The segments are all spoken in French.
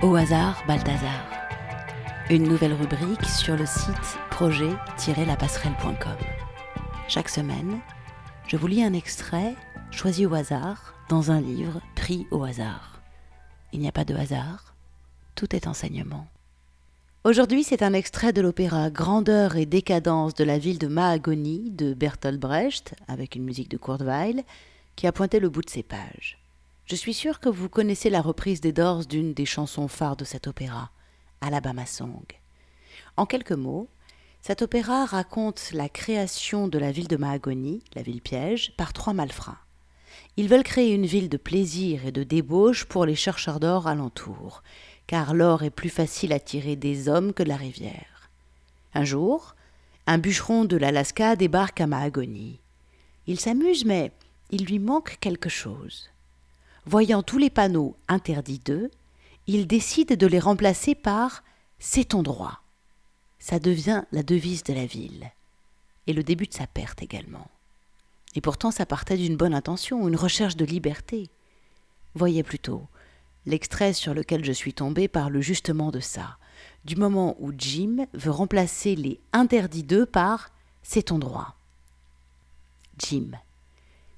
Au hasard, Balthazar. Une nouvelle rubrique sur le site projet-lapasserelle.com. Chaque semaine, je vous lis un extrait choisi au hasard dans un livre pris au hasard. Il n'y a pas de hasard, tout est enseignement. Aujourd'hui, c'est un extrait de l'opéra Grandeur et décadence de la ville de Mahagoni de Bertolt Brecht, avec une musique de Kurt Weill, qui a pointé le bout de ses pages. Je suis sûr que vous connaissez la reprise des Doors d'une des chansons phares de cet opéra, Alabama Song. En quelques mots, cet opéra raconte la création de la ville de Mahagoni, la ville piège, par trois malfrats. Ils veulent créer une ville de plaisir et de débauche pour les chercheurs d'or alentour, car l'or est plus facile à tirer des hommes que de la rivière. Un jour, un bûcheron de l'Alaska débarque à Mahagoni. Il s'amuse, mais il lui manque quelque chose. Voyant tous les panneaux interdits d'eux, il décide de les remplacer par C'est ton droit. Ça devient la devise de la ville, et le début de sa perte également. Et pourtant ça partait d'une bonne intention, une recherche de liberté. Voyez plutôt, l'extrait sur lequel je suis tombé parle justement de ça, du moment où Jim veut remplacer les interdits d'eux par C'est ton droit. Jim,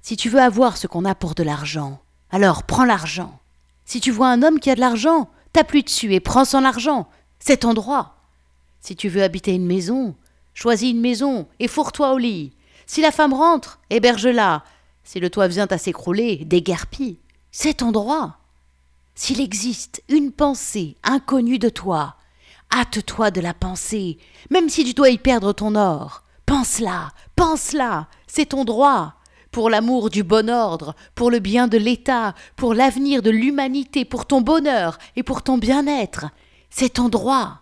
si tu veux avoir ce qu'on a pour de l'argent, alors prends l'argent. Si tu vois un homme qui a de l'argent, t'appuie dessus et prends son argent. C'est ton droit. Si tu veux habiter une maison, choisis une maison et fourre-toi au lit. Si la femme rentre, héberge-la. Si le toit vient à s'écrouler, déguerpis. C'est ton droit. S'il existe une pensée inconnue de toi, hâte-toi de la penser, même si tu dois y perdre ton or. Pense-la, pense-la, c'est ton droit pour l'amour du bon ordre, pour le bien de l'État, pour l'avenir de l'humanité, pour ton bonheur et pour ton bien-être. C'est ton droit.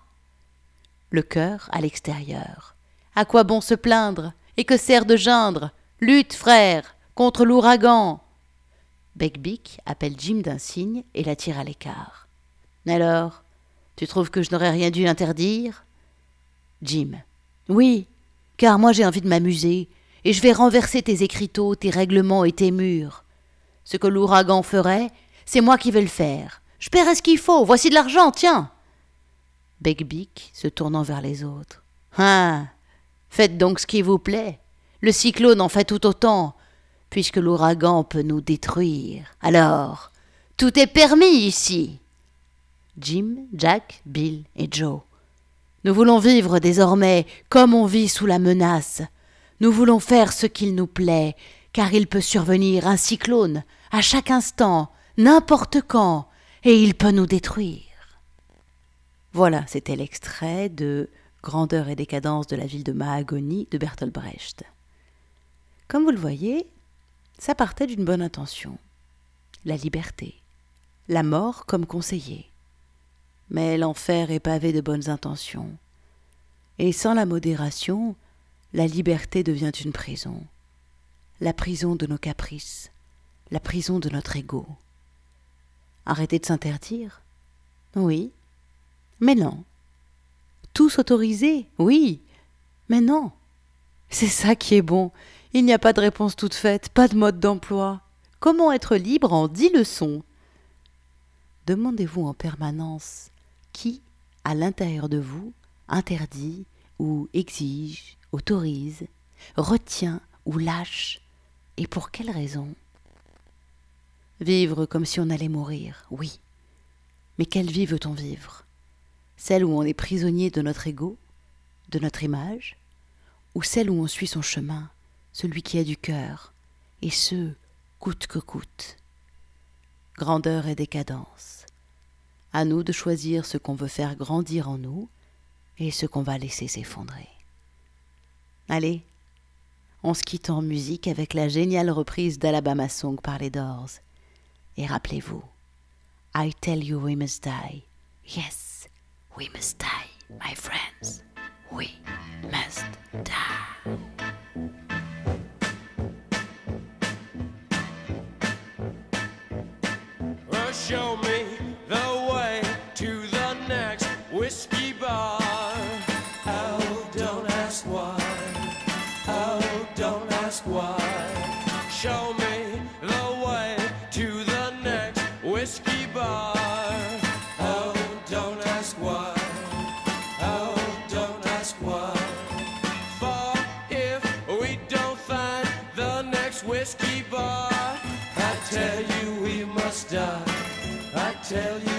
Le cœur à l'extérieur. À quoi bon se plaindre Et que sert de geindre? Lutte, frère, contre l'ouragan. Beckbick appelle Jim d'un signe et la tire à l'écart. Alors, tu trouves que je n'aurais rien dû interdire? Jim. Oui, car moi j'ai envie de m'amuser, et je vais renverser tes écriteaux, tes règlements et tes murs. Ce que l'ouragan ferait, c'est moi qui vais le faire. Je paierai ce qu'il faut, voici de l'argent, tiens. Beckbick se tournant vers les autres. Hein Faites donc ce qui vous plaît. Le cyclone en fait tout autant, puisque l'ouragan peut nous détruire. Alors, tout est permis ici. Jim, Jack, Bill et Joe. Nous voulons vivre désormais comme on vit sous la menace, nous voulons faire ce qu'il nous plaît, car il peut survenir un cyclone à chaque instant, n'importe quand, et il peut nous détruire. Voilà, c'était l'extrait de Grandeur et décadence de la ville de Mahagoni de Bertolt Brecht. Comme vous le voyez, ça partait d'une bonne intention. La liberté. La mort comme conseiller. Mais l'enfer est pavé de bonnes intentions. Et sans la modération, la liberté devient une prison, la prison de nos caprices, la prison de notre ego. Arrêter de s'interdire Oui, mais non. Tout s'autoriser Oui, mais non. C'est ça qui est bon. Il n'y a pas de réponse toute faite, pas de mode d'emploi. Comment être libre en dix leçons? Demandez-vous en permanence qui, à l'intérieur de vous, interdit ou exige autorise, retient ou lâche, et pour quelle raison? Vivre comme si on allait mourir, oui. Mais quelle vie veut-on vivre? Celle où on est prisonnier de notre ego, de notre image, ou celle où on suit son chemin, celui qui a du cœur, et ce, coûte que coûte? Grandeur et décadence. À nous de choisir ce qu'on veut faire grandir en nous et ce qu'on va laisser s'effondrer. Allez, on se quitte en musique avec la géniale reprise d'Alabama Song par les Doors. Et rappelez-vous, I tell you we must die. Yes, we must die, my friends. We must die. whiskey bar. Oh, don't ask why. Oh, don't ask why. For if we don't find the next whiskey bar, I tell you we must die. I tell you.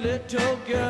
little girl.